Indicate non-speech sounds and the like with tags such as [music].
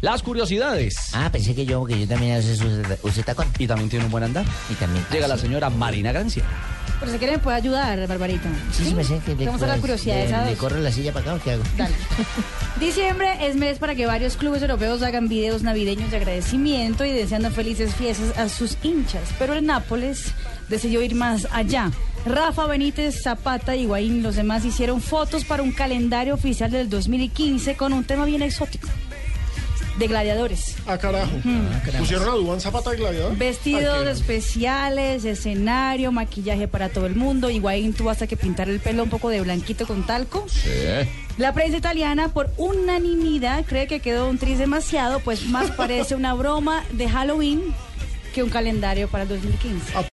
Las curiosidades. Ah, pensé que yo, que yo también use tacón. Y también tiene un buen andar. Y también. Llega ah, la sí. señora Marina Grancia. Pero si quiere me puede ayudar, Barbarita. Sí, sí, me sé que le, Vamos a las curiosidades. le, ¿sabes? le corro la silla para acá o qué hago. Dale. [laughs] Diciembre es mes para que varios clubes europeos hagan videos navideños de agradecimiento y deseando felices fiestas a sus hinchas. Pero el Nápoles decidió ir más allá. Rafa Benítez, Zapata, Higuaín y los demás hicieron fotos para un calendario oficial del 2015 con un tema bien exótico. De gladiadores. Ah, carajo. ¿Pusieron a Dubán Zapata de gladiador? Vestidos Ay, especiales, escenario, maquillaje para todo el mundo. Higuaín tuvo hasta que pintar el pelo un poco de blanquito con talco. La prensa italiana, por unanimidad, cree que quedó un tris demasiado, pues más parece una broma de Halloween que un calendario para el 2015.